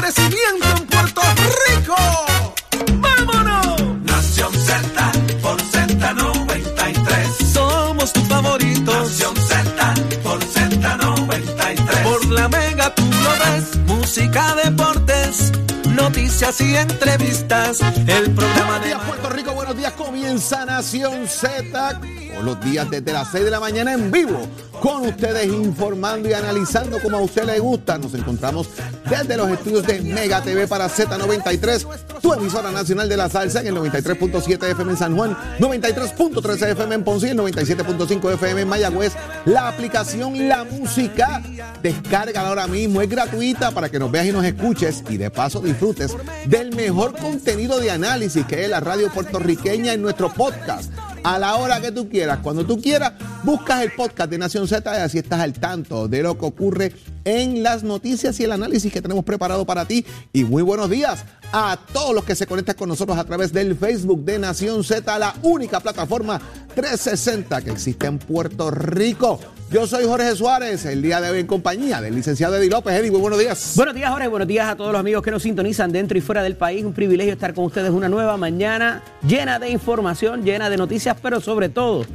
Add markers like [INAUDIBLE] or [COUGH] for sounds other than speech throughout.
crecimiento en Puerto Rico. ¡Vámonos! Nación Z por Z93. Somos tus favoritos. Nación Z por Z93. Por la mega tú lo ves. Música, deportes, noticias y entrevistas. El programa de Puerto Rico. Comienza Nación Z. Todos los días desde las 6 de la mañana en vivo. Con ustedes informando y analizando como a usted le gusta. Nos encontramos desde los estudios de Mega TV para Z93, tu emisora nacional de la salsa en el 93.7 FM en San Juan, 93.13 FM en Ponce y el 97.5 FM en Mayagüez. La aplicación La Música, descárgala ahora mismo, es gratuita para que nos veas y nos escuches y de paso disfrutes del mejor contenido de análisis que es la radio puertorriqueña en nuestro podcast. A la hora que tú quieras, cuando tú quieras, buscas el podcast de Nación Z y así estás al tanto de lo que ocurre en las noticias y el análisis que tenemos preparado para ti. Y muy buenos días a todos los que se conectan con nosotros a través del Facebook de Nación Z, la única plataforma 360 que existe en Puerto Rico. Yo soy Jorge Suárez, el día de hoy en compañía del licenciado Eddie López. Eddie, muy buenos días. Buenos días, Jorge. Buenos días a todos los amigos que nos sintonizan dentro y fuera del país. Un privilegio estar con ustedes una nueva mañana llena de información, llena de noticias, pero sobre todo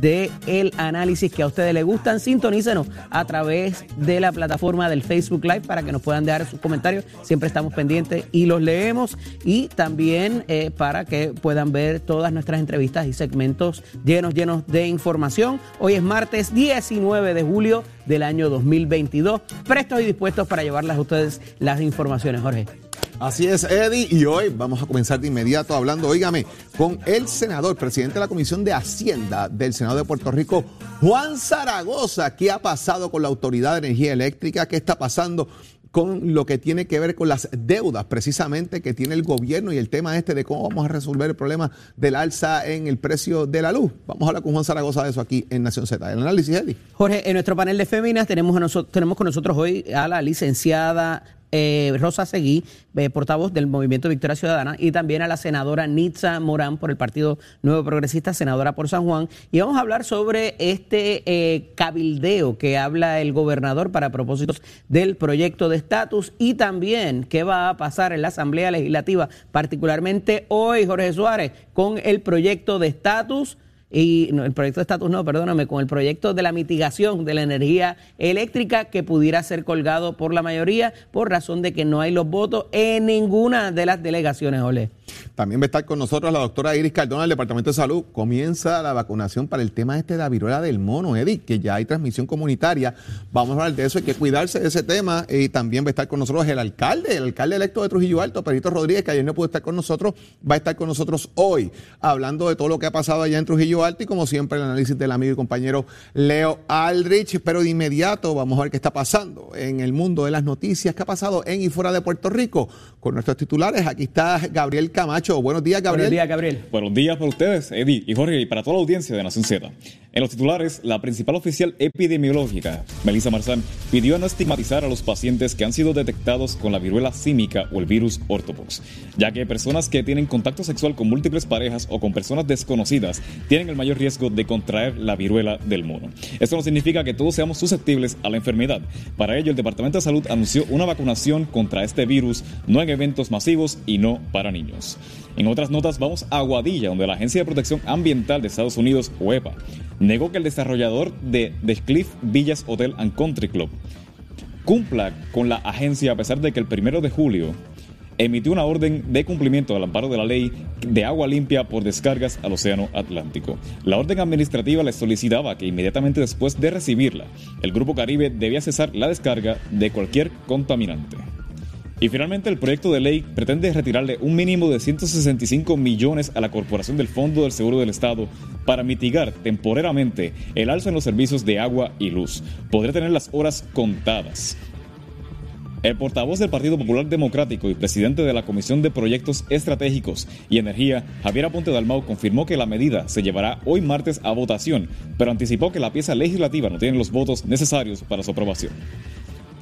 de el análisis que a ustedes les gustan. Sintonícenos a través de la plataforma del Facebook Live para que nos puedan dejar sus comentarios. Siempre estamos pendientes y los leemos. Y también eh, para que puedan ver todas nuestras entrevistas y segmentos llenos, llenos de información. Hoy es martes 19 de julio del año 2022. Prestos y dispuestos para llevarles a ustedes las informaciones, Jorge. Así es, Eddie, y hoy vamos a comenzar de inmediato hablando, óigame, con el senador, presidente de la Comisión de Hacienda del Senado de Puerto Rico, Juan Zaragoza. ¿Qué ha pasado con la Autoridad de Energía Eléctrica? ¿Qué está pasando con lo que tiene que ver con las deudas precisamente que tiene el gobierno y el tema este de cómo vamos a resolver el problema del alza en el precio de la luz? Vamos a hablar con Juan Zaragoza de eso aquí en Nación Z. El análisis, Eddie. Jorge, en nuestro panel de féminas tenemos, tenemos con nosotros hoy a la licenciada eh, Rosa Seguí, eh, portavoz del Movimiento Victoria Ciudadana, y también a la senadora Nitza Morán por el Partido Nuevo Progresista, senadora por San Juan. Y vamos a hablar sobre este eh, cabildeo que habla el gobernador para propósitos del proyecto de estatus y también qué va a pasar en la Asamblea Legislativa, particularmente hoy, Jorge Suárez, con el proyecto de estatus y no, el proyecto de estatus no, perdóname, con el proyecto de la mitigación de la energía eléctrica que pudiera ser colgado por la mayoría por razón de que no hay los votos en ninguna de las delegaciones, Ole. También va a estar con nosotros la doctora Iris Cardona del Departamento de Salud. Comienza la vacunación para el tema este de la viruela del mono, Eddie, que ya hay transmisión comunitaria. Vamos a hablar de eso, hay que cuidarse de ese tema. Y también va a estar con nosotros el alcalde, el alcalde electo de Trujillo Alto, Perito Rodríguez, que ayer no pudo estar con nosotros, va a estar con nosotros hoy, hablando de todo lo que ha pasado allá en Trujillo Alto y como siempre el análisis del amigo y compañero Leo Aldrich. Pero de inmediato vamos a ver qué está pasando en el mundo de las noticias, qué ha pasado en y fuera de Puerto Rico con nuestros titulares. Aquí está Gabriel Camacho. Buenos días, Gabriel. Buenos días, Gabriel. Buenos días para ustedes, Eddie y Jorge, y para toda la audiencia de Nación Z. En los titulares, la principal oficial epidemiológica, Melissa Marzán, pidió no estigmatizar a los pacientes que han sido detectados con la viruela símica o el virus ortopox, ya que personas que tienen contacto sexual con múltiples parejas o con personas desconocidas tienen el mayor riesgo de contraer la viruela del mono. Esto no significa que todos seamos susceptibles a la enfermedad. Para ello, el Departamento de Salud anunció una vacunación contra este virus, no en eventos masivos y no para niños. En otras notas vamos a Aguadilla, donde la Agencia de Protección Ambiental de Estados Unidos, UEPA, negó que el desarrollador de The Cliff Villas Hotel and Country Club cumpla con la agencia a pesar de que el primero de julio emitió una orden de cumplimiento al amparo de la ley de agua limpia por descargas al Océano Atlántico. La orden administrativa le solicitaba que inmediatamente después de recibirla, el Grupo Caribe debía cesar la descarga de cualquier contaminante. Y finalmente el proyecto de ley pretende retirarle un mínimo de 165 millones a la Corporación del Fondo del Seguro del Estado para mitigar temporalmente el alza en los servicios de agua y luz. Podría tener las horas contadas. El portavoz del Partido Popular Democrático y presidente de la Comisión de Proyectos Estratégicos y Energía, Javier Aponte Dalmau, confirmó que la medida se llevará hoy martes a votación, pero anticipó que la pieza legislativa no tiene los votos necesarios para su aprobación.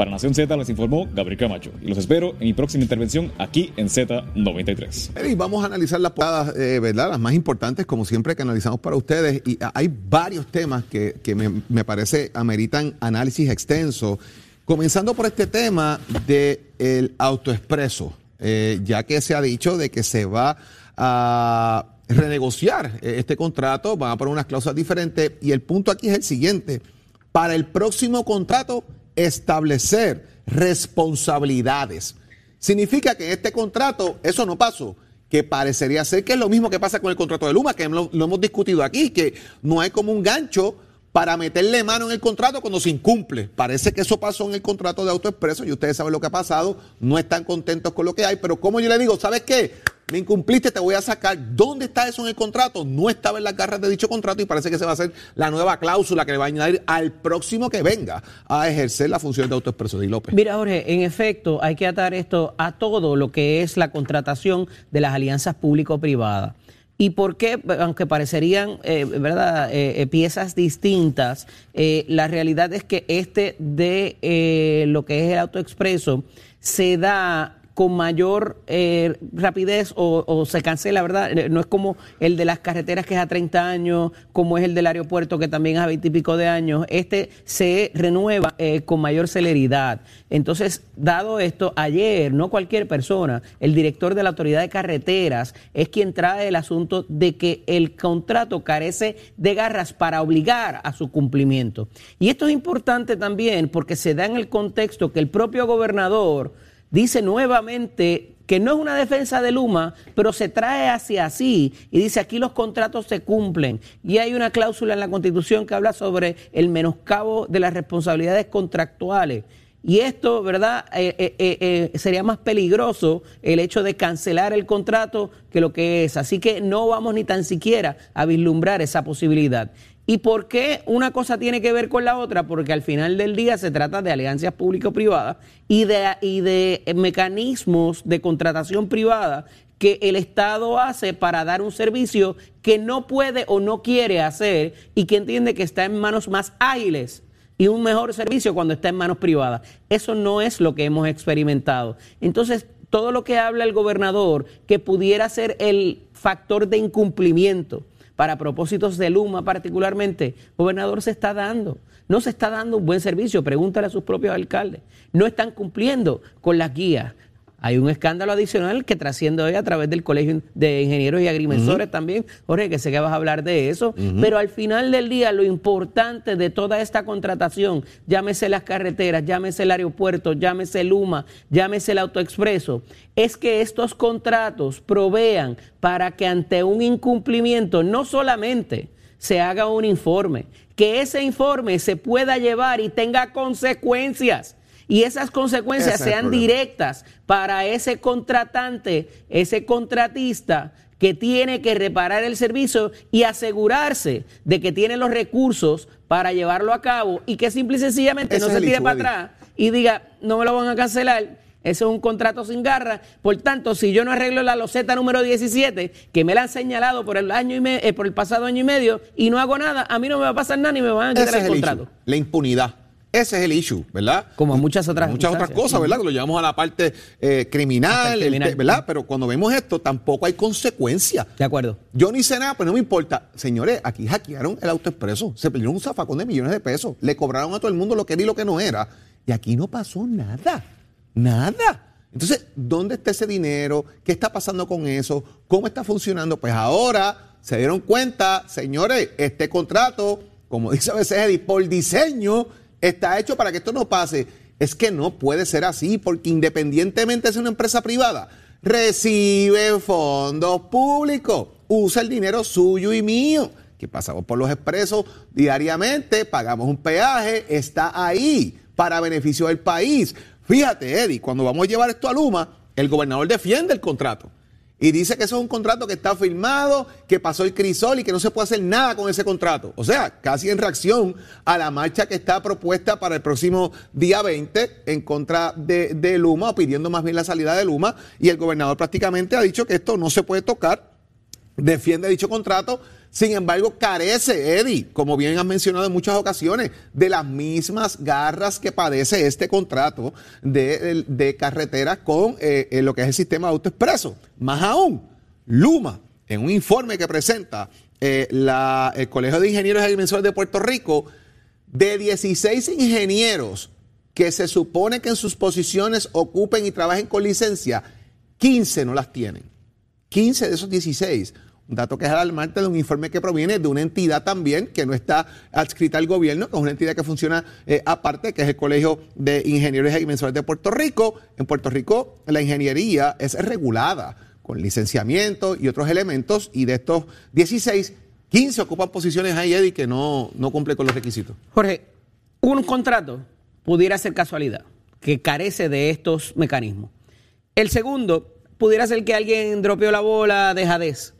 Para Nación Z les informó Gabriel Camacho y los espero en mi próxima intervención aquí en Z93. Y vamos a analizar las portadas, eh, ¿verdad? Las más importantes, como siempre, que analizamos para ustedes. Y hay varios temas que, que me, me, parece ameritan análisis extenso. Comenzando por este tema del autoexpreso, eh, ya que se ha dicho de que se va a renegociar eh, este contrato, van a poner unas cláusulas diferentes. Y el punto aquí es el siguiente. Para el próximo contrato establecer responsabilidades. Significa que este contrato, eso no pasó, que parecería ser que es lo mismo que pasa con el contrato de Luma, que lo, lo hemos discutido aquí, que no hay como un gancho para meterle mano en el contrato cuando se incumple. Parece que eso pasó en el contrato de AutoExpreso y ustedes saben lo que ha pasado, no están contentos con lo que hay, pero como yo le digo, ¿sabes qué? Me incumpliste, te voy a sacar. ¿Dónde está eso en el contrato? No estaba en las garras de dicho contrato y parece que se va a hacer la nueva cláusula que le va a añadir al próximo que venga a ejercer la función de AutoExpreso. de López. Mira, Jorge, en efecto, hay que atar esto a todo lo que es la contratación de las alianzas público-privadas. ¿Y por qué, aunque parecerían eh, ¿verdad? Eh, piezas distintas, eh, la realidad es que este de lo que es el autoexpreso se da con mayor eh, rapidez o, o, se cancela, ¿verdad? No es como el de las carreteras que es a 30 años, como es el del aeropuerto que también es a 20 y pico de años. Este se renueva eh, con mayor celeridad. Entonces, dado esto, ayer, no cualquier persona, el director de la Autoridad de Carreteras es quien trae el asunto de que el contrato carece de garras para obligar a su cumplimiento. Y esto es importante también porque se da en el contexto que el propio gobernador dice nuevamente que no es una defensa de Luma, pero se trae hacia así y dice aquí los contratos se cumplen. Y hay una cláusula en la Constitución que habla sobre el menoscabo de las responsabilidades contractuales. Y esto, ¿verdad? Eh, eh, eh, sería más peligroso el hecho de cancelar el contrato que lo que es. Así que no vamos ni tan siquiera a vislumbrar esa posibilidad. ¿Y por qué una cosa tiene que ver con la otra? Porque al final del día se trata de alianzas público-privadas y de, y de mecanismos de contratación privada que el Estado hace para dar un servicio que no puede o no quiere hacer y que entiende que está en manos más ágiles y un mejor servicio cuando está en manos privadas. Eso no es lo que hemos experimentado. Entonces, todo lo que habla el gobernador que pudiera ser el factor de incumplimiento para propósitos de Luma particularmente, gobernador se está dando. No se está dando un buen servicio, pregúntale a sus propios alcaldes. No están cumpliendo con las guías. Hay un escándalo adicional que trasciende hoy a través del Colegio de Ingenieros y Agrimensores también. Jorge, que sé que vas a hablar de eso. Pero al final del día, lo importante de toda esta contratación, llámese las carreteras, llámese el aeropuerto, llámese Luma, llámese el autoexpreso, es que estos contratos provean para que ante un incumplimiento no solamente se haga un informe, que ese informe se pueda llevar y tenga consecuencias y esas consecuencias sean directas para ese contratante, ese contratista que tiene que reparar el servicio y asegurarse de que tiene los recursos para llevarlo a cabo y que simple y sencillamente no se tire para atrás y diga, no me lo van a cancelar. Ese es un contrato sin garra. Por tanto, si yo no arreglo la loseta número 17, que me la han señalado por el año y eh, por el pasado año y medio, y no hago nada, a mí no me va a pasar nada ni me van a quitar el contrato. La impunidad. Ese es el issue, ¿verdad? Como muchas otras Muchas otras cosas, ¿verdad? Que lo llevamos a la parte eh, criminal, ¿verdad? Pero cuando vemos esto, tampoco hay consecuencia. De acuerdo. Yo ni sé nada, pero no me importa. Señores, aquí hackearon el autoexpreso. Se perdieron un zafacón de millones de pesos. Le cobraron a todo el mundo lo que era y lo que no era. Y aquí no pasó nada. Nada. Entonces, ¿dónde está ese dinero? ¿Qué está pasando con eso? ¿Cómo está funcionando? Pues ahora se dieron cuenta, señores, este contrato, como dice a veces Edith, por diseño está hecho para que esto no pase. Es que no puede ser así, porque independientemente de ser una empresa privada, recibe fondos públicos, usa el dinero suyo y mío, que pasamos por los expresos diariamente, pagamos un peaje, está ahí para beneficio del país. Fíjate, Eddie, cuando vamos a llevar esto a Luma, el gobernador defiende el contrato. Y dice que eso es un contrato que está firmado, que pasó el crisol y que no se puede hacer nada con ese contrato. O sea, casi en reacción a la marcha que está propuesta para el próximo día 20 en contra de, de Luma, o pidiendo más bien la salida de Luma. Y el gobernador prácticamente ha dicho que esto no se puede tocar, defiende dicho contrato. Sin embargo, carece, Eddie, como bien has mencionado en muchas ocasiones, de las mismas garras que padece este contrato de, de carreteras con eh, lo que es el sistema de autoexpreso. Más aún, Luma, en un informe que presenta eh, la- el Colegio de Ingenieros Agrimensores de Puerto Rico, de 16 ingenieros que se supone que en sus posiciones ocupen y trabajen con licencia, 15 no las tienen. 15 de esos 16. Dato que es alarmante de un informe que proviene de una entidad también que no está adscrita al gobierno, que es una entidad que funciona eh, aparte, que es el Colegio de Ingenieros y Agrimensores de Puerto Rico. En Puerto Rico la ingeniería es regulada con licenciamiento y otros elementos y de estos 16, 15 ocupan posiciones ahí, Eddie, que no, no cumplen con los requisitos. Jorge, un contrato pudiera ser casualidad, que carece de estos mecanismos. El segundo, pudiera ser que alguien dropeó la bola de jadez.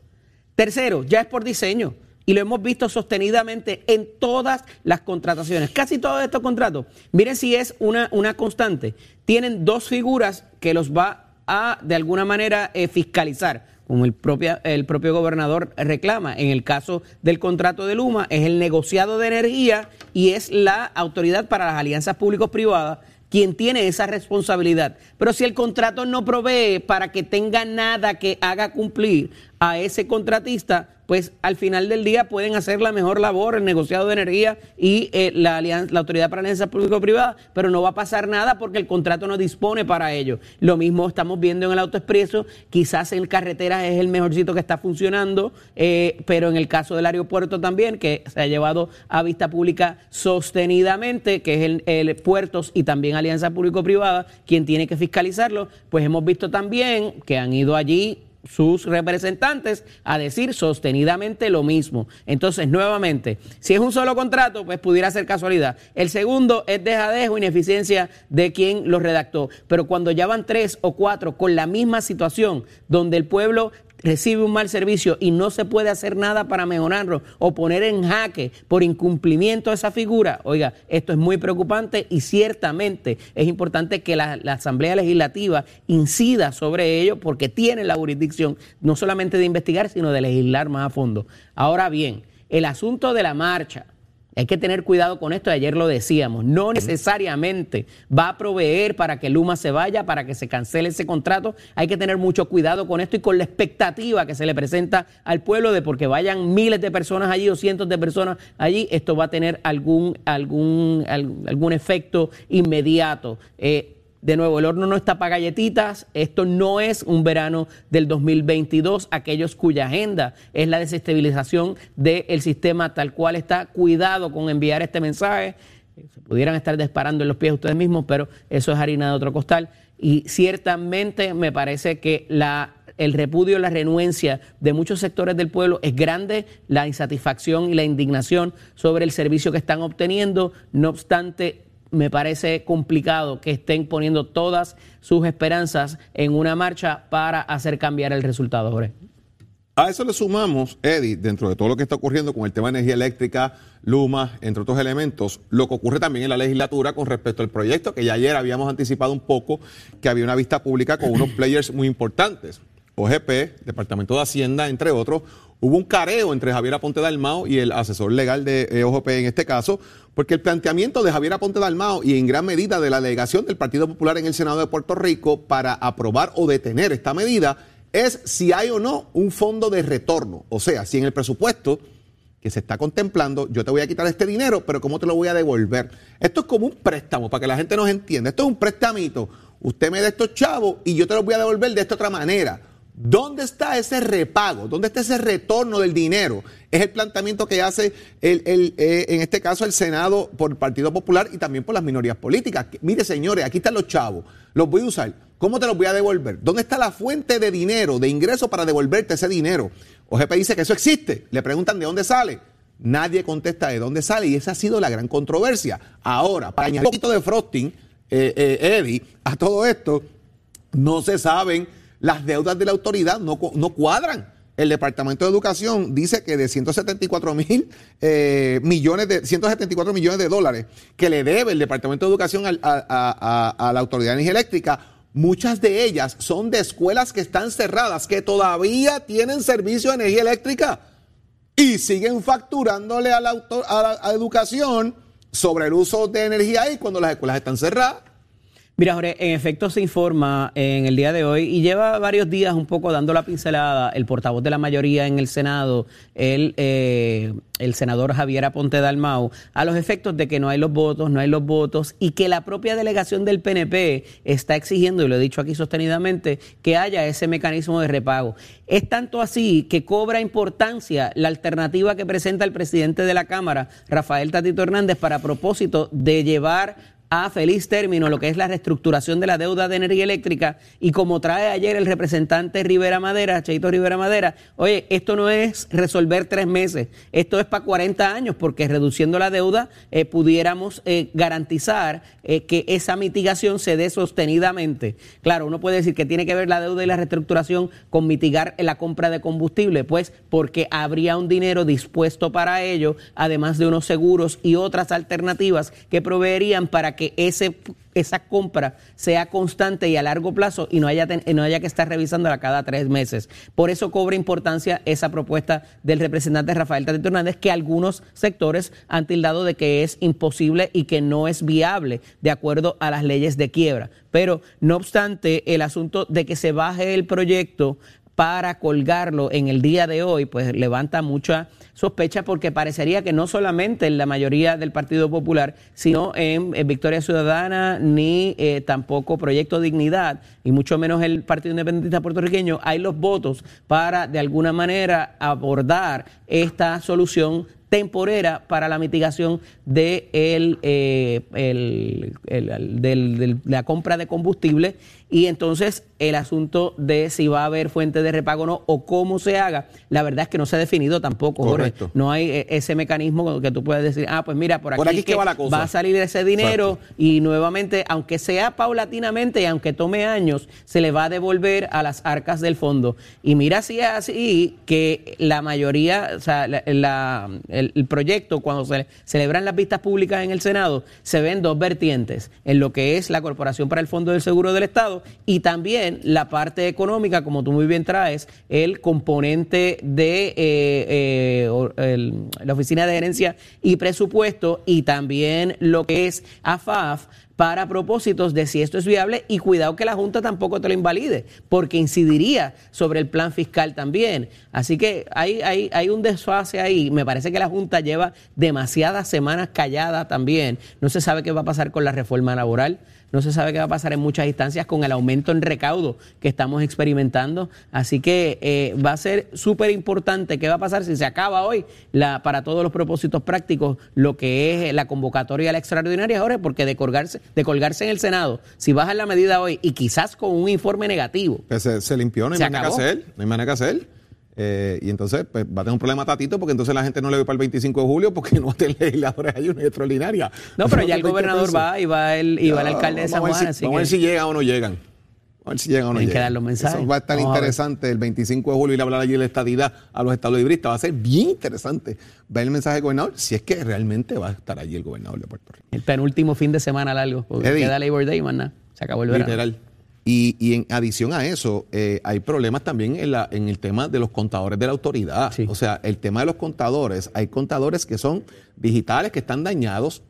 Tercero, ya es por diseño. Y lo hemos visto sostenidamente en todas las contrataciones. Casi todos estos contratos. Miren si es una, una constante. Tienen dos figuras que los va a, de alguna manera, eh, fiscalizar como el, propia, el propio gobernador reclama. En el caso del contrato de Luma, es el negociado de energía y es la autoridad para las alianzas públicos-privadas quien tiene esa responsabilidad. Pero si el contrato no provee para que tenga nada que haga cumplir a ese contratista, pues al final del día pueden hacer la mejor labor, el negociado de energía y eh, la, alianza, la Autoridad para Alianzas Público-Privadas, pero no va a pasar nada porque el contrato no dispone para ello. Lo mismo estamos viendo en el autoexpreso, quizás en carreteras es el mejorcito que está funcionando, eh, pero en el caso del aeropuerto también, que se ha llevado a vista pública sostenidamente, que es el, el puertos y también Alianza Público-Privada, quien tiene que fiscalizarlo, pues hemos visto también que han ido allí sus representantes a decir sostenidamente lo mismo. Entonces, nuevamente, si es un solo contrato, pues pudiera ser casualidad. El segundo es dejadez o ineficiencia de quien lo redactó. Pero cuando ya van tres o cuatro con la misma situación, donde el pueblo recibe un mal servicio y no se puede hacer nada para mejorarlo o poner en jaque por incumplimiento de esa figura, oiga, esto es muy preocupante y ciertamente es importante que la, la Asamblea Legislativa incida sobre ello porque tiene la jurisdicción no solamente de investigar, sino de legislar más a fondo. Ahora bien, el asunto de la marcha, hay que tener cuidado con esto, ayer lo decíamos, no necesariamente va a proveer para que Luma se vaya, para que se cancele ese contrato, hay que tener mucho cuidado con esto y con la expectativa que se le presenta al pueblo de porque vayan miles de personas allí o cientos de personas allí, esto va a tener algún, algún, algún, efecto inmediato. Eh, de nuevo, el horno no está para galletitas. Esto no es un verano del 2022. Aquellos cuya agenda es la desestabilización del sistema tal cual está. Cuidado con enviar este mensaje. Se pudieran estar disparando en los pies ustedes mismos, pero eso es harina de otro costal. Y ciertamente me parece que la el repudio, la renuencia de muchos sectores del pueblo es grande, la insatisfacción y la indignación sobre el servicio que están obteniendo. No obstante, me parece complicado que estén poniendo todas sus esperanzas en una marcha para hacer cambiar el resultado, Jorge. A eso le sumamos, Eddie, dentro de todo lo que está ocurriendo con el tema de energía eléctrica, Luma, entre otros elementos, lo que ocurre también en la legislatura con respecto al proyecto, que ya ayer habíamos anticipado un poco que había una vista pública con unos [CLEARS THROAT] players muy importantes. OGP, Departamento de Hacienda, entre otros, hubo un careo entre Javier Aponte Dalmao y el asesor legal de eh, OGP en este caso, porque el planteamiento de Javier Aponte Dalmao y en gran medida de la delegación del Partido Popular en el Senado de Puerto Rico para aprobar o detener esta medida es si hay o no un fondo de retorno. O sea, si en el presupuesto que se está contemplando, yo te voy a quitar este dinero, pero ¿cómo te lo voy a devolver? Esto es como un préstamo, para que la gente nos entienda. Esto es un préstamito. Usted me da estos chavos y yo te los voy a devolver de esta otra manera. ¿Dónde está ese repago? ¿Dónde está ese retorno del dinero? Es el planteamiento que hace el, el, eh, en este caso el Senado por el Partido Popular y también por las minorías políticas. Mire, señores, aquí están los chavos, los voy a usar. ¿Cómo te los voy a devolver? ¿Dónde está la fuente de dinero, de ingreso para devolverte ese dinero? OGP dice que eso existe. Le preguntan de dónde sale. Nadie contesta de dónde sale y esa ha sido la gran controversia. Ahora, para añadir un poquito de frosting, eh, eh, Eddie, a todo esto, no se saben, las deudas de la autoridad no, no cuadran. El Departamento de Educación dice que de 174 mil eh, millones de 174 millones de dólares que le debe el Departamento de Educación a, a la Autoridad de Energía Eléctrica, muchas de ellas son de escuelas que están cerradas, que todavía tienen servicio de energía eléctrica y siguen facturándole a la, a educación sobre el uso de energía ahí cuando las escuelas están cerradas. Mira, Jorge, en efecto se informa en el día de hoy y lleva varios días un poco dando la pincelada el portavoz de la mayoría en el Senado, el, eh, senador Javier Aponte Dalmau, a los efectos de que no hay los votos, no hay los votos y que la propia delegación del PNP está exigiendo, y lo he dicho aquí sostenidamente, que haya ese mecanismo de repago. Es tanto así que cobra importancia la alternativa que presenta el presidente de la Cámara, Rafael Tatito Hernández, para propósito de llevar a feliz término lo que es la reestructuración de la deuda de energía eléctrica y como trae ayer el representante Rivera Madera, Cheito Rivera Madera, oye, esto no es resolver tres meses, esto es para 40 años porque reduciendo la deuda eh, pudiéramos eh, garantizar eh, que esa mitigación se dé sostenidamente. Claro, uno puede decir que tiene que ver la deuda y la reestructuración con mitigar la compra de combustible, pues porque habría un dinero dispuesto para ello, además de unos seguros y otras alternativas que proveerían para que que esa compra sea constante y a largo plazo y no haya, no haya que estar revisándola cada tres meses. Por eso cobra importancia esa propuesta del representante Rafael Tatito Hernández, que algunos sectores han tildado de que es imposible y que no es viable de acuerdo a las leyes de quiebra. Pero, no obstante, el asunto de que se baje el proyecto para colgarlo en el día de hoy, pues levanta mucha sospecha porque parecería que no solamente en la mayoría del Partido Popular, sino en, Victoria Ciudadana, ni eh, tampoco Proyecto Dignidad, y mucho menos el Partido Independentista puertorriqueño, hay los votos para de alguna manera abordar esta solución temporera para la mitigación de, el, eh, la compra de combustible y entonces el asunto de si va a haber fuente de repago o no o cómo se haga, la verdad es que no se ha definido tampoco, Correcto. No hay eh, ese mecanismo que tú puedes decir, ah, pues mira, por aquí, que va, a salir ese dinero y nuevamente, aunque sea paulatinamente y aunque tome años, se le va a devolver a las arcas del fondo. Y mira si es así que la mayoría, o sea, el, proyecto, cuando se celebran las vistas públicas en el Senado, se ven dos vertientes, en lo que es la Corporación para el Fondo del Seguro del Estado, y también la parte económica, como tú muy bien traes, el componente de eh, eh, la Oficina de Gerencia y Presupuesto y también lo que es AFAF para propósitos de si esto es viable y cuidado que la Junta tampoco te lo invalide, porque incidiría sobre el plan fiscal también. Así que hay, hay, hay un desfase ahí. Me parece que la Junta lleva demasiadas semanas callada también. No se sabe qué va a pasar con la reforma laboral no se sabe qué va a pasar en muchas instancias con el aumento en recaudo que estamos experimentando. Así que eh, va a ser súper importante qué va a pasar si se acaba hoy la, para todos los propósitos prácticos lo que es la convocatoria a la extraordinaria, ahora porque de colgarse, de colgarse en el Senado, si baja la medida hoy y quizás con un informe negativo. Se, limpió, no hay manera que hacer, no hay manera que hacer. Eh, y entonces pues, va a tener un problema tatito porque entonces la gente no le ve para el 25 de julio porque [LAUGHS] no tiene legisladores hay una extraordinaria. No, pero [LAUGHS] ya el gobernador va y va el, y va el alcalde de San Juan. vamos a ver si llegan o no llegan. A ver si llegan o no llegan. que dar los mensajes. Eso va a estar interesante el 25 de julio ir a hablar allí de la estadidad a los estados libristas. Va a ser bien interesante ver el mensaje del gobernador si es que realmente va a estar allí el gobernador de Puerto Rico. El penúltimo fin de semana largo. queda Labor Day, man, Se acabó el verano. Literal. Y, en adición a eso, eh, hay problemas también en, la, en el tema de los contadores de la autoridad. O sea, el tema de los contadores, hay contadores que son digitales, que están dañados.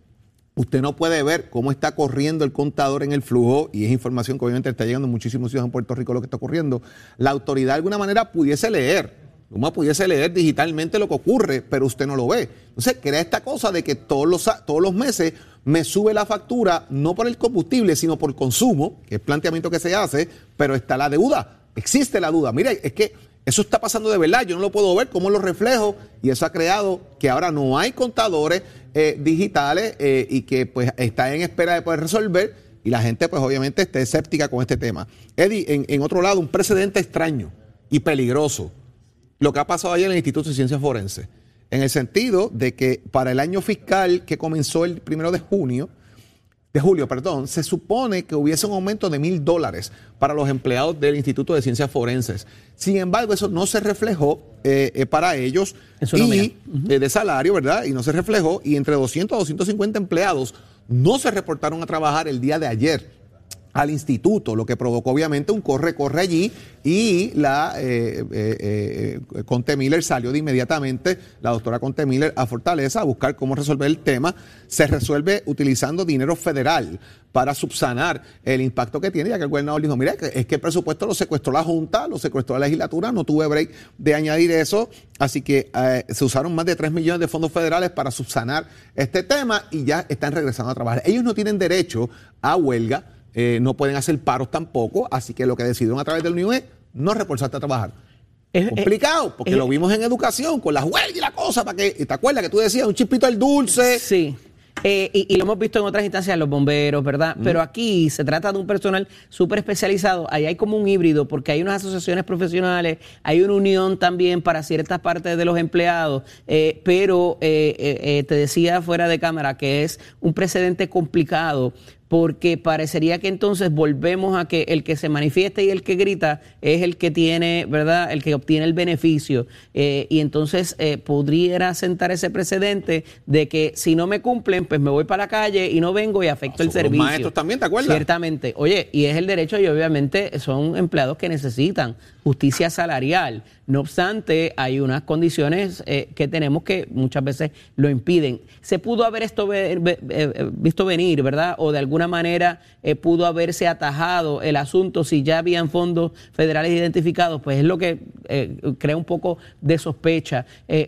Usted no puede ver cómo está corriendo el contador en el flujo y es información que obviamente está llegando a muchísimos ciudadanos en Puerto Rico lo que está ocurriendo. La autoridad de alguna manera pudiese leer uno pudiese leer digitalmente lo que ocurre, pero usted no lo ve. Entonces, crea esta cosa de que todos los, todos los meses me sube la factura, no por el combustible, sino por consumo, que es el planteamiento que se hace, pero está la deuda. existe la duda. Mira, es que eso está pasando de verdad, yo no lo puedo ver, cómo lo reflejo, y eso ha creado que ahora no hay contadores eh, digitales eh, y que pues está en espera de poder resolver, y la gente pues obviamente está escéptica con este tema. Eddie, en, en otro lado, un precedente extraño y peligroso, lo que ha pasado ayer en el Instituto de Ciencias Forenses, en el sentido de que para el año fiscal que comenzó el primero de junio, de julio, perdón, se supone que hubiese un aumento de mil dólares para los empleados del Instituto de Ciencias Forenses. Sin embargo, eso no se reflejó eh, eh, para ellos y, eh, de salario, ¿verdad? Y no se reflejó y entre 200 a 250 empleados no se reportaron a trabajar el día de ayer al instituto, lo que provocó obviamente un corre-corre allí y la eh, eh, eh, Conte Miller salió de inmediatamente, la doctora Conte Miller, a Fortaleza a buscar cómo resolver el tema. Se resuelve utilizando dinero federal para subsanar el impacto que tiene, ya que el gobernador dijo, mira, es que el presupuesto lo secuestró la Junta, lo secuestró la legislatura, no tuve break de añadir eso, así que se usaron más de 3 millones de fondos federales para subsanar este tema y ya están regresando a trabajar. Ellos no tienen derecho a huelga eh, no pueden hacer paros tampoco, así que lo que decidieron a través del unión es no reportarte a trabajar. Es complicado, porque lo vimos en educación, con las huelgas y la cosa, para que, ¿te acuerdas que tú decías un chispito al dulce? Sí. Eh, y, lo hemos visto en otras instancias, los bomberos, ¿verdad? Pero aquí se trata de un personal súper especializado. Ahí hay como un híbrido, porque hay unas asociaciones profesionales, hay una unión también para ciertas partes de los empleados. Eh, pero te decía fuera de cámara que es un precedente complicado porque parecería que entonces volvemos a que el que se manifiesta y el que grita es el que tiene, ¿verdad? El que obtiene el beneficio. Eh, y entonces eh, podría sentar ese precedente de que si no me cumplen, pues me voy para la calle y no vengo y afecto el servicio. Los maestros también, ¿te acuerdas? Ciertamente. Oye, y es el derecho y obviamente son empleados que necesitan justicia salarial. No obstante, hay unas condiciones eh, que tenemos que muchas veces lo impiden. Se pudo haber esto visto venir, ¿verdad? O de alguna manera eh, pudo haberse atajado el asunto si ya habían fondos federales identificados, pues es lo que eh, crea un poco de sospecha.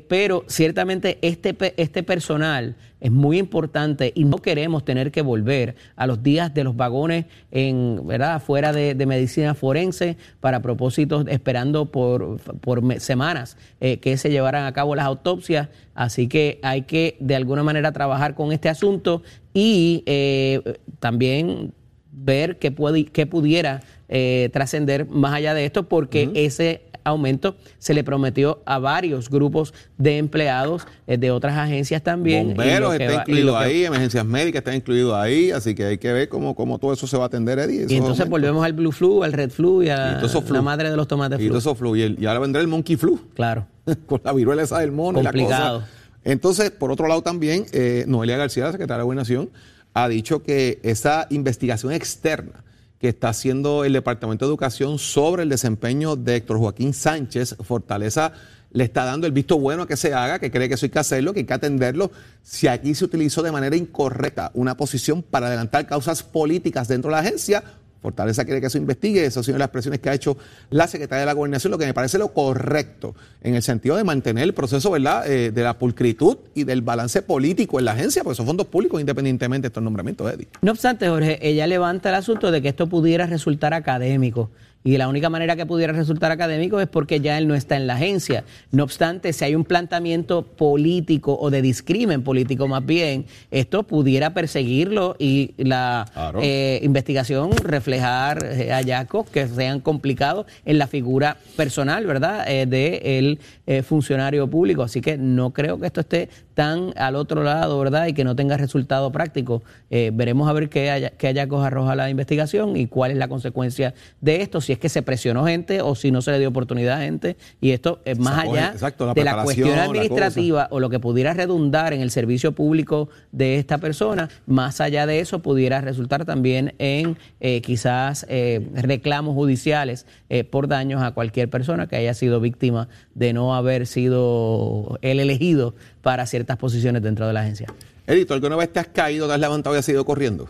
pero ciertamente este, este personal es muy importante y no queremos tener que volver a los días de los vagones en, ¿verdad? fuera de, medicina forense para propósitos esperando por, por semanas eh, que se llevaran a cabo las autopsias. Así que hay que de alguna manera trabajar con este asunto y eh, también ver qué, puede, qué pudiera eh, trascender más allá de esto, porque ese aumento se le prometió a varios grupos de empleados eh, de otras agencias también. Bomberos está incluido ahí, emergencias médicas está incluido ahí, así que hay que ver cómo, cómo todo eso se va a atender, Eddie. Y entonces volvemos al Blue Flu, al Red Flu y a la madre de los tomates flu. Y, todo eso flu. Y, ahora vendrá el Monkey Flu. Claro. [LAUGHS] Con la viruela esa del mono Complicado. y la cosa. Entonces, por otro lado también, eh, Noelia García, la secretaria de Gobernación, ha dicho que esa investigación externa que está haciendo el Departamento de Educación sobre el desempeño de Héctor Joaquín Sánchez. Fortaleza le está dando el visto bueno a que se haga, que cree que eso hay que hacerlo, que hay que atenderlo. Si aquí se utilizó de manera incorrecta una posición para adelantar causas políticas dentro de la agencia, Fortaleza quiere que eso investigue, esas son las presiones que ha hecho la Secretaría de la Gobernación, lo que me parece lo correcto en el sentido de mantener el proceso ¿verdad? Eh, de la pulcritud y del balance político en la agencia, porque son fondos públicos independientemente de estos nombramientos, Eddie. No obstante, Jorge, ella levanta el asunto de que esto pudiera resultar académico. Y la única manera que pudiera resultar académico es porque ya él no está en la agencia. No obstante, si hay un planteamiento político o de discrimen político más bien, esto pudiera perseguirlo y la eh, investigación reflejar eh, hallazgos que sean complicados en la figura personal, ¿verdad?, eh, del funcionario público. Así que no creo que esto esté tan al otro lado, ¿verdad? Y que no tenga resultado práctico. Eh, veremos a ver qué, haya, qué hallazgos arroja la investigación y cuál es la consecuencia de esto, si es que se presionó gente o si no se le dio oportunidad a gente. Y esto es más allá de la cuestión administrativa o lo que pudiera redundar en el servicio público de esta persona, más allá de eso pudiera resultar también en eh, quizás eh, reclamos judiciales por daños a cualquier persona que haya sido víctima de no haber sido el elegido para ciertas posiciones dentro de la agencia. Edito, ¿alguna vez te has caído, te has levantado y has ido corriendo?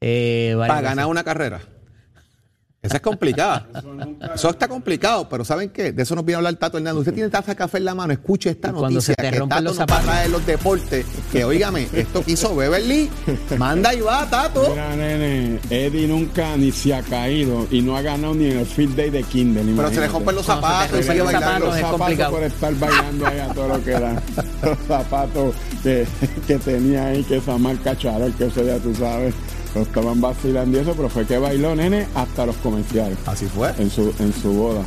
Eh, para ganar una carrera. Esa es complicada. Eso está complicado, pero ¿saben qué? De eso nos viene a hablar Tato Hernández. Usted tiene taza de café en la mano, escuche esta cuando noticia se te que Tato los nos va a zapatos. traer los deportes. Que, óigame, esto que hizo Beverly, manda y va, Tato. Mira, nene, Eddie nunca ni se ha caído y no ha ganado ni en el field day de Kindle. Pero se le rompen los Cuando se zapatos y rompen sigue los bailando. zapatos, los es zapatos complicado. por estar bailando ahí a todo lo que da. Los zapatos que, que tenía ahí, que esa marca Charol, que ese día tú sabes, estaban vacilando y eso, pero fue que bailó, nene, hasta los comerciales Así fue. en su, en su boda.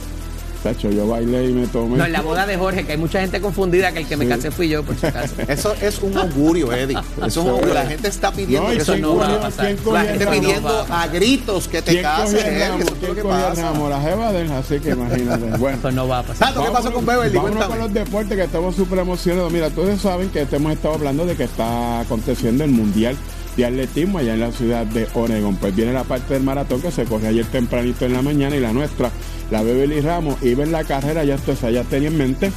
Tacho, yo bailé y me tomé. No, en la boda de Jorge, que hay mucha gente confundida que el que me casé fui yo, por si acaso. [LAUGHS] Eso es un augurio, Eddie. [LAUGHS] Eso es un augurio. La gente está pidiendo No, que eso no va a pasar. quién La gente pidiendo a gritos que te ¿Quién cogió cases, eso es lo ¿Quién que pasa. La jeva de así que imagínate. [LAUGHS] Bueno. Eso no va a pasar. Tato, ¿qué pasó con Beverly? Vámonos Cuéntame. con los deportes que estamos súper emocionados. Mira, todos saben que hemos estado hablando de que está aconteciendo el Mundial de Atletismo allá en la ciudad de Oregon. Pues viene la parte del maratón que se corre ayer tempranito en la mañana y la nuestra, la Beverly Ramos, iba en la carrera, ya entonces ya tenía en mente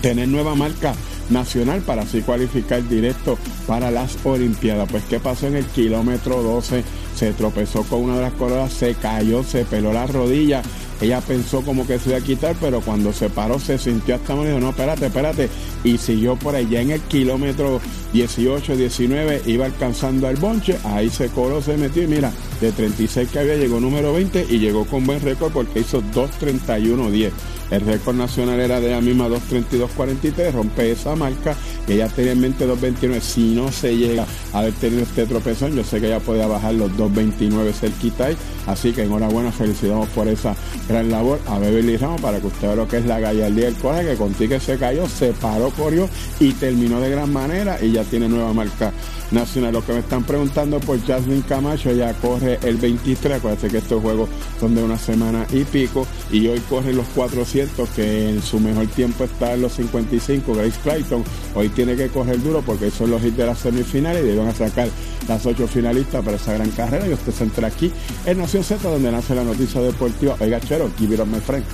tener nueva marca nacional para así cualificar directo para las Olimpiadas. Pues qué pasó en el kilómetro 12, se tropezó con una de las coronas, se cayó, se peló la rodilla. Ella pensó como que se iba a quitar, pero cuando se paró se sintió hasta mal dijo, no, espérate, espérate. Y siguió por allá en el kilómetro 18, 19, iba alcanzando al bonche, ahí se coló, se metió y mira, de 36 que había llegó número 20 y llegó con buen récord porque hizo 2.31.10. El récord nacional era de la misma 2.32.43, rompe esa marca y ella tenía en mente 2.29. Si no se llega a haber tenido este tropezón, yo sé que ella podía bajar los 2.29 cerquita ahí. Así que enhorabuena, felicitamos por esa gran labor a Beverly Ramos para que usted vea lo que es la gallardía del coraje, que contigo que se cayó, se paró, corrió y terminó de gran manera y ya tiene nueva marca nacional. Lo que me están preguntando por Jasmine Camacho, ella corre el 23, acuérdense que estos juegos son de una semana y pico, y hoy corre los 400, que en su mejor tiempo está en los 55, Grace Clayton, hoy tiene que correr duro porque son los hits de las semifinales y deben sacar las ocho finalistas para esa gran carrera y usted se entra aquí en Nación Z donde nace la noticia deportiva. Oiga, Chero, give it up, my friend.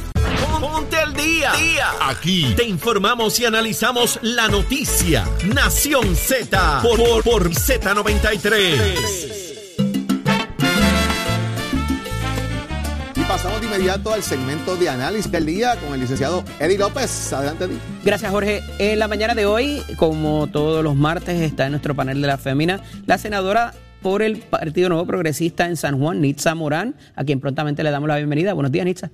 Ponte al día. Aquí te informamos y analizamos la noticia. Nación Z por, por, por Z93. Pasamos de inmediato al segmento de análisis del día con el licenciado Eddie López. Adelante, Eddie. Gracias, Jorge. En la mañana de hoy, como todos los martes, está en nuestro panel de la fémina la senadora por el Partido Nuevo Progresista en San Juan, Nitza Morán, a quien prontamente le damos la bienvenida. Buenos días, Nitza.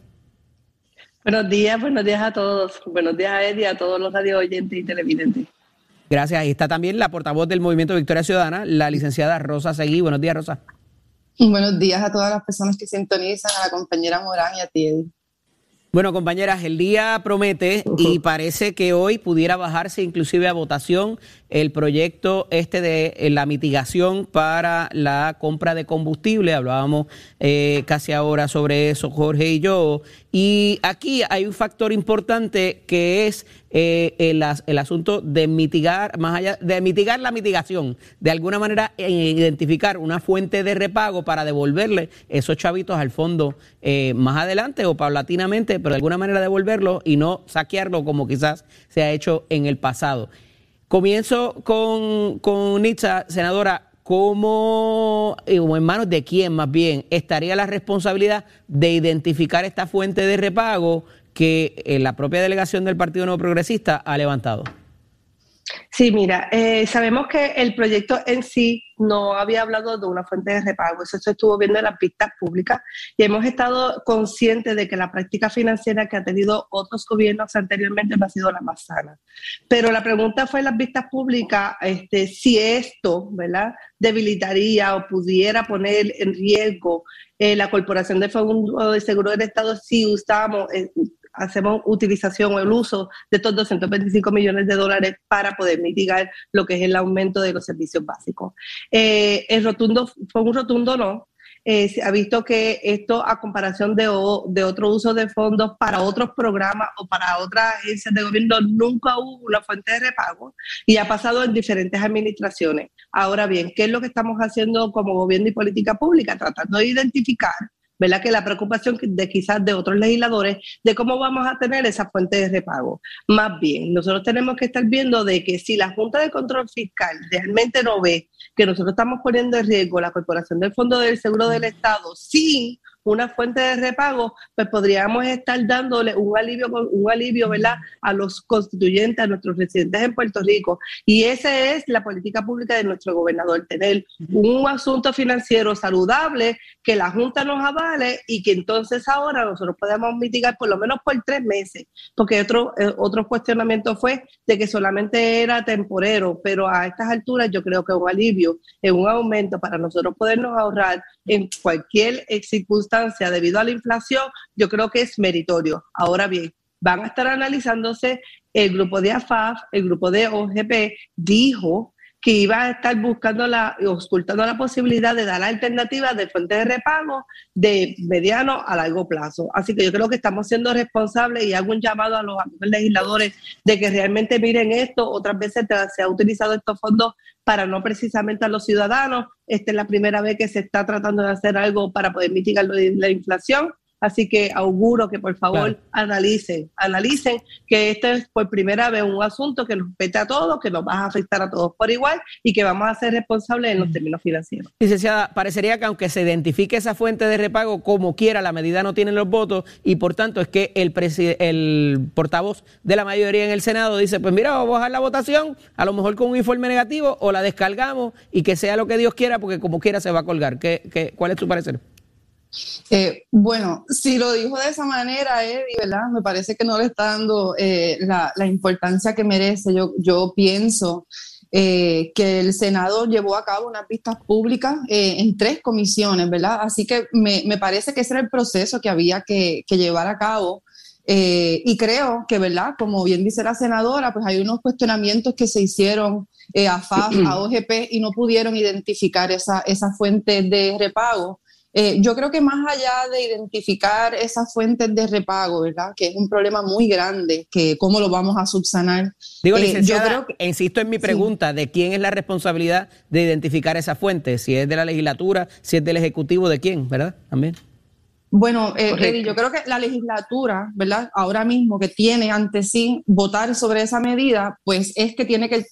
Buenos días, buenos días a todos. Buenos días a Eddie, a todos los radio oyentes y televidentes. Gracias. Ahí está también la portavoz del Movimiento Victoria Ciudadana, la licenciada Rosa Seguí. Buenos días, Rosa. [LAUGHS] Buenos días a todas las personas que sintonizan, a la compañera Morán y a ti, Eddie. Bueno, compañeras, el día promete y parece que hoy pudiera bajarse inclusive a votación el proyecto este de eh, la mitigación para la compra de combustible. Hablábamos eh, casi ahora sobre eso, Jorge y yo. Y aquí hay un factor importante que es eh, el, as- el asunto de mitigar, más allá de mitigar la mitigación, de alguna manera eh, identificar una fuente de repago para devolverle esos chavitos al fondo eh, más adelante o paulatinamente, pero de alguna manera devolverlo y no saquearlo como quizás se ha hecho en el pasado. Comienzo con, con Nitza, senadora. ¿Cómo, eh, o en manos de quién más bien, estaría la responsabilidad de identificar esta fuente de repago que eh, la propia delegación del Partido Nuevo Progresista ha levantado? Sí, mira, eh, sabemos que el proyecto en sí no había hablado de una fuente de repago, eso se estuvo viendo en las pistas públicas y hemos estado conscientes de que la práctica financiera que han tenido otros gobiernos anteriormente no ha sido la más sana. Pero la pregunta fue en las vistas públicas este, si esto, ¿verdad?, debilitaría o pudiera poner en riesgo eh, la Corporación de Fondo de Seguro del Estado si usamos, eh, hacemos utilización o el uso de estos 225 millones de dólares para poder mitigar lo que es el aumento de los servicios básicos. Eh, el rotundo fue un rotundo no. Eh, se ha visto que esto, a comparación de, o- de otro uso de fondos para otros programas o para otras agencias de gobierno, nunca hubo una fuente de repago y ha pasado en diferentes administraciones. Ahora bien, ¿qué es lo que estamos haciendo como gobierno y política pública? Tratando de identificar ¿verdad? Que la preocupación de quizás de otros legisladores de cómo vamos a tener esa fuente de repago. Más bien, nosotros tenemos que estar viendo de que si la Junta de Control Fiscal realmente no ve que nosotros estamos poniendo en riesgo la Corporación del Fondo del Seguro del Estado sin una fuente de repago, pues podríamos estar dándole un alivio, un alivio, ¿verdad? A los constituyentes, a nuestros residentes en Puerto Rico. Y esa es la política pública de nuestro gobernador, tener un asunto financiero saludable que la Junta nos avale y que entonces ahora nosotros podemos mitigar por lo menos por tres meses, porque otro, eh, otro cuestionamiento fue de que solamente era temporero, pero a estas alturas yo creo que un alivio, es un aumento para nosotros podernos ahorrar en cualquier circunstancia debido a la inflación, yo creo que es meritorio. Ahora bien, van a estar analizándose el grupo de AFAF, el grupo de OGP, dijo que iba a estar buscando la, ocultando la posibilidad de dar alternativas de fuentes de repago de mediano a largo plazo. Así que yo creo que estamos siendo responsables y hago un llamado a los legisladores de que realmente miren esto. Otras veces se ha utilizado estos fondos para no precisamente a los ciudadanos. Esta es la primera vez que se está tratando de hacer algo para poder mitigar la inflación Así que auguro que por favor analicen, analicen que este es por primera vez un asunto que nos pete a todos, que nos va a afectar a todos por igual y que vamos a ser responsables en los términos financieros. Licenciada, parecería que aunque se identifique esa fuente de repago como quiera, la medida no tiene los votos y por tanto es que el, el portavoz de la mayoría en el Senado dice, pues mira, vamos a bajar la votación, a lo mejor con un informe negativo o la descargamos y que sea lo que Dios quiera porque como quiera se va a colgar. ¿Qué, qué, cuál es tu parecer? Eh, bueno, si lo dijo de esa manera, Eddie, ¿verdad? Me parece que no le está dando eh, la, importancia que merece. Yo, pienso eh, que el Senado llevó a cabo unas vistas públicas en tres comisiones, ¿verdad? Así que me, parece que ese era el proceso que había que, llevar a cabo. y creo que, ¿verdad? Como bien dice la senadora, pues hay unos cuestionamientos que se hicieron a FAF, a OGP, y no pudieron identificar esa, esa fuente de repago. Eh, yo creo que más allá de identificar esas fuentes de repago, ¿verdad? Que es un problema muy grande, que cómo lo vamos a subsanar. Digo, eh, licenciada, yo insisto en mi pregunta, ¿de quién es la responsabilidad de identificar esa fuente? Si es de la legislatura, si es del Ejecutivo, ¿de quién? ¿Verdad? También. Bueno, eh, yo creo que la legislatura, ¿verdad? Ahora mismo que tiene ante sí votar sobre esa medida, pues es que tiene que,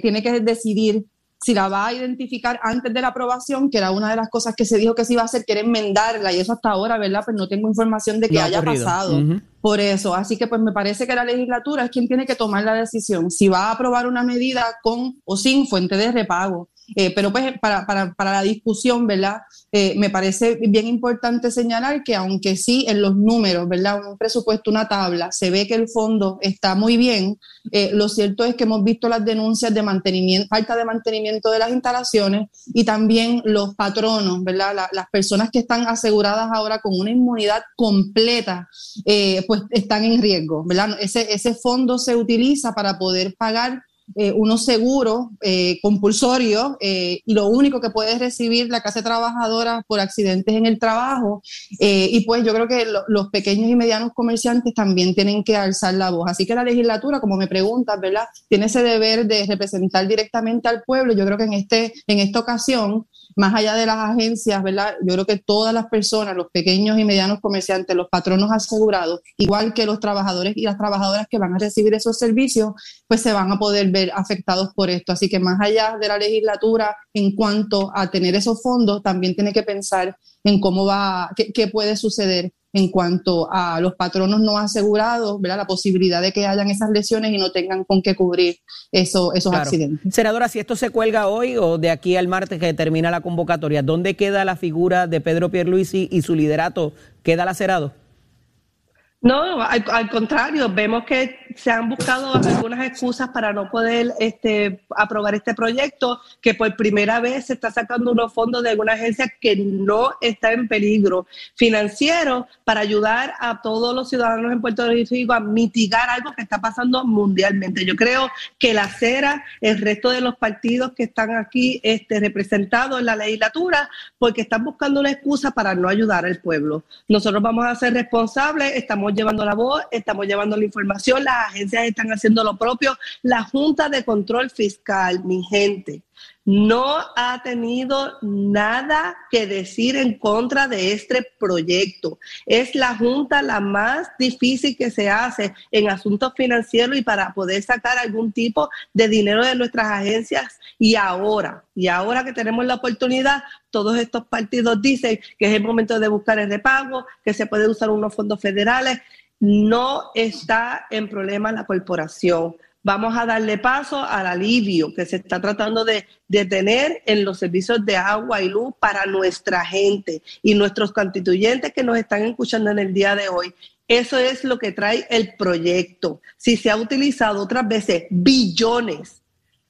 tiene que decidir si la va a identificar antes de la aprobación, que era una de las cosas que se dijo que se iba a hacer, que era enmendarla, y eso hasta ahora, ¿verdad? Pues no tengo información de que haya pasado. Por eso, así que pues me parece que la legislatura es quien tiene que tomar la decisión si va a aprobar una medida con o sin fuente de repago. Eh, pero pues para, para, para, la discusión, ¿verdad? Eh, me parece bien importante señalar que aunque sí en los números, ¿verdad? Un presupuesto, una tabla, se ve que el fondo está muy bien, eh, lo cierto es que hemos visto las denuncias de mantenimiento, falta de mantenimiento de las instalaciones y también los patronos, ¿verdad? las personas que están aseguradas ahora con una inmunidad completa, pues están en riesgo, ¿verdad? Ese, ese fondo se utiliza para poder pagar eh, unos seguros eh, compulsorios eh, y lo único que puede recibir la clase trabajadora por accidentes en el trabajo. Eh, y pues yo creo que los pequeños y medianos comerciantes también tienen que alzar la voz. Así que la legislatura, como me preguntas, ¿verdad? Tiene ese deber de representar directamente al pueblo. Yo creo que en, este, en esta ocasión más allá de las agencias, ¿verdad? Yo creo que todas las personas, los pequeños y medianos comerciantes, los patronos asegurados, igual que los trabajadores y las trabajadoras que van a recibir esos servicios, pues se van a poder ver afectados por esto. Así que más allá de la legislatura, en cuanto a tener esos fondos, también tiene que pensar en cómo va, qué, qué puede suceder en cuanto a los patronos no asegurados, ¿verdad? la posibilidad de que hayan esas lesiones y no tengan con qué cubrir eso, esos accidentes. Senadora, si esto se cuelga hoy o de aquí al martes que termina la convocatoria, ¿dónde queda la figura de Pedro Pierluisi y su liderato? ¿Queda lacerado? No, al, contrario, vemos que se han buscado algunas excusas para no poder este, aprobar este proyecto, que por primera vez se está sacando unos fondos de una agencia que no está en peligro financiero para ayudar a todos los ciudadanos en Puerto Rico a mitigar algo que está pasando mundialmente. Yo creo que la CERA, el resto de los partidos que están aquí este, representados en la legislatura, porque están buscando una excusa para no ayudar al pueblo. Nosotros vamos a ser responsables, estamos llevando la voz, estamos llevando la información, agencias están haciendo lo propio, la Junta de Control Fiscal, mi gente, no ha tenido nada que decir en contra de este proyecto. Es la junta la más difícil que se hace en asuntos financieros y para poder sacar algún tipo de dinero de nuestras agencias. Y ahora, y ahora que tenemos la oportunidad, todos estos partidos dicen que es el momento de buscar el repago, que se puede usar unos fondos federales. No está en problema la corporación vamos a darle paso al alivio que se está tratando de, tener en los servicios de agua y luz para nuestra gente y nuestros constituyentes que nos están escuchando en el día de hoy. Eso es lo que trae el proyecto. Si se ha utilizado otras veces billones,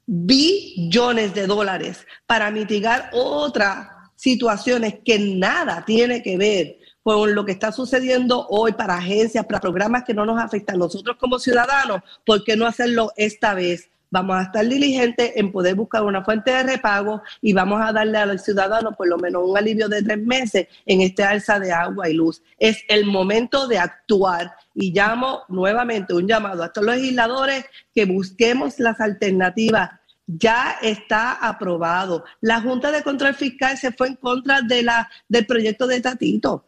billones de dólares para mitigar otras situaciones que nada tiene que ver con lo que está sucediendo hoy para agencias, para programas que no nos afectan a nosotros como ciudadanos, ¿por qué no hacerlo esta vez? Vamos a estar diligentes en poder buscar una fuente de repago y vamos a darle a los ciudadanos por lo menos un alivio de tres meses en este alza de agua y luz. Es el momento de actuar y llamo nuevamente un llamado a los legisladores que busquemos las alternativas ya está aprobado. La Junta de Control Fiscal se fue en contra de la, del proyecto de Tatito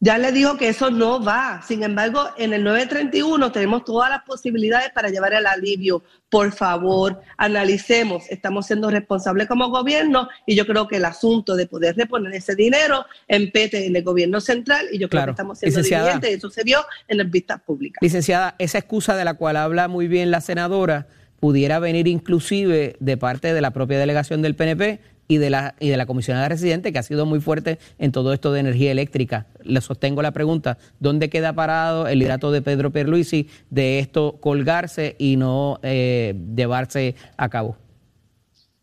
ya le dijo que eso no va. Sin embargo, en el 931 tenemos todas las posibilidades para llevar el alivio. Por favor, analicemos. Estamos siendo responsables como gobierno y yo creo que el asunto de poder reponer ese dinero empete en el gobierno central y yo creo que estamos siendo diligentes. Eso se vio en las vistas públicas. Licenciada, esa excusa de la cual habla muy bien la senadora pudiera venir inclusive de parte de la propia delegación del PNP y de la y de la comisionada residente que ha sido muy fuerte en todo esto de energía eléctrica. Le sostengo la pregunta, ¿dónde queda parado el liderato de Pedro Pierluisi de esto colgarse y no eh, llevarse a cabo?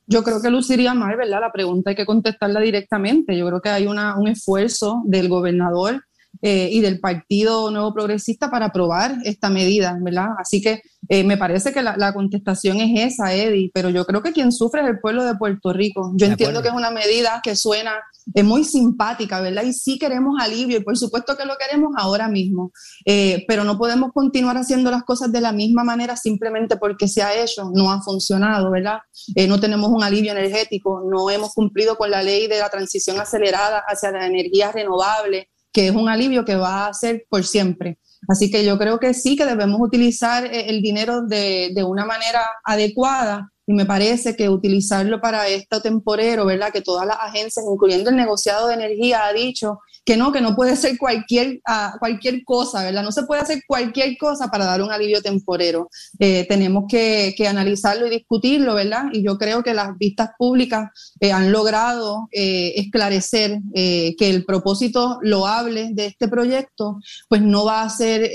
Yo creo que luciría mal, ¿verdad? La pregunta hay que contestarla directamente. Yo creo que hay una, un esfuerzo del gobernador eh, y del Partido Nuevo Progresista para aprobar esta medida, ¿verdad? Así que eh, me parece que la, contestación es esa, Eddie, pero yo creo que quien sufre es el pueblo de Puerto Rico. Yo entiendo que es una medida que suena es muy simpática, ¿verdad? Y sí queremos alivio y por supuesto que lo queremos ahora mismo, eh, pero no podemos continuar haciendo las cosas de la misma manera simplemente porque se ha hecho, no ha funcionado, ¿verdad? no tenemos un alivio energético, no hemos cumplido con la ley de la transición acelerada hacia la energía renovable, que es un alivio que va a ser por siempre. Así que yo creo que sí que debemos utilizar eh, el dinero de, de una manera adecuada y me parece que utilizarlo para esto temporero, ¿verdad? Que todas las agencias, incluyendo el negociado de energía, ha dicho que no, que no puede ser cualquier, uh, cualquier cosa, ¿verdad? No se puede hacer cualquier cosa para dar un alivio temporero. Eh, tenemos que, que, analizarlo y discutirlo, ¿verdad? Y yo creo que las vistas públicas eh, han logrado eh, esclarecer que el propósito loable de este proyecto, pues no va a ser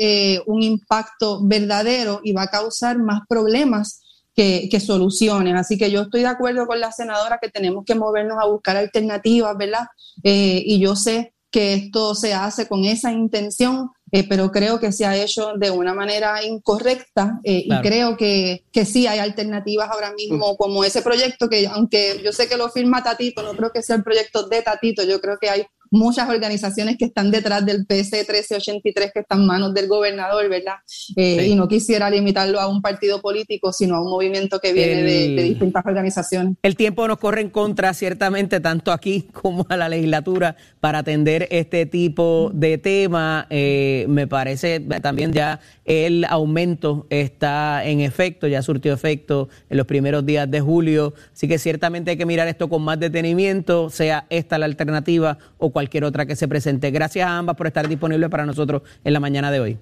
un impacto verdadero y va a causar más problemas que, soluciones. Así que yo estoy de acuerdo con la senadora que tenemos que movernos a buscar alternativas, ¿verdad? Eh, y yo sé que esto se hace con esa intención, eh, pero creo que se ha hecho de una manera incorrecta eh, y creo que, que, sí hay alternativas ahora mismo, como ese proyecto que aunque yo sé que lo firma Tatito, no creo que sea el proyecto de Tatito, yo creo que hay muchas organizaciones que están detrás del PC 1383 que están en manos del gobernador, ¿verdad? Eh, y no quisiera limitarlo a un partido político, sino a un movimiento que viene de, distintas organizaciones. El tiempo nos corre en contra, ciertamente, tanto aquí [LAUGHS] como a la legislatura, para atender este tipo de tema. Eh, me parece también ya el aumento está en efecto, ya surtió efecto en los primeros días de julio, así que ciertamente hay que mirar esto con más detenimiento, sea esta la alternativa o cualquier otra que se presente. Gracias a ambas por estar disponibles para nosotros en la mañana de hoy.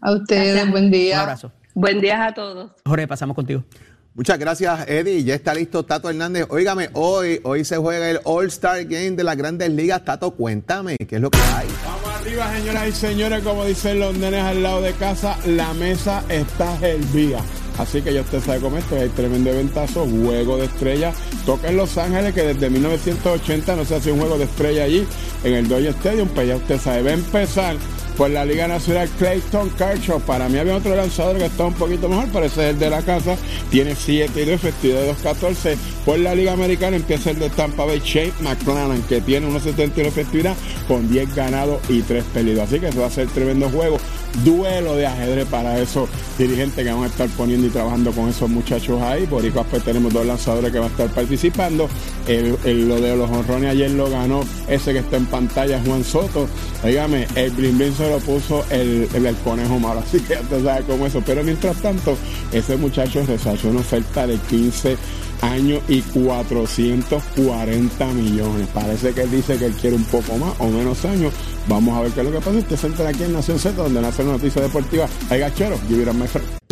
A ustedes, buen día. Un abrazo. Buen día a todos. Jorge, pasamos contigo. Muchas gracias, Eddie. Ya está listo Tato Hernández. Óigame, hoy, hoy se juega el All-Star Game de las grandes ligas. Tato, cuéntame, ¿qué es lo que hay? arriba, señoras y señores, como dicen los nenes al lado de casa, la mesa está hervida. Así que ya usted sabe cómo esto, hay tremendo ventazo, juego de estrella. Toca en Los Ángeles, que desde 1980 no se hace un juego de estrella allí en el Dodger Stadium, pues ya usted sabe, va a empezar por la Liga Nacional Clayton Kershaw. Para mí había otro lanzador que está un poquito mejor, parece el de la casa. Tiene 7 y 2, efectividad de 2.14. Por la Liga Americana empieza el de Tampa Bay Shane McClellan, que tiene 1.71 efectividad con 10 ganados y 3 perdidos. Así que eso va a ser tremendo juego. Duelo de ajedrez para esos dirigentes que van a estar poniendo y trabajando con esos muchachos ahí. Por igual pues tenemos dos lanzadores que van a estar participando. El, lo de los honrones ayer lo ganó ese que está en pantalla, Juan Soto. Dígame, el Blin se lo puso el, el, conejo malo, [LAUGHS] así que ya te sabes cómo eso. Pero mientras tanto, ese muchacho resaltó una oferta de 15 años y 440 millones. Parece que él dice que él quiere un poco más o menos años. Vamos a ver qué es lo que pasa. Usted se aquí en Nación Z, donde nace la noticia deportiva. Hay gachero, give it my friend.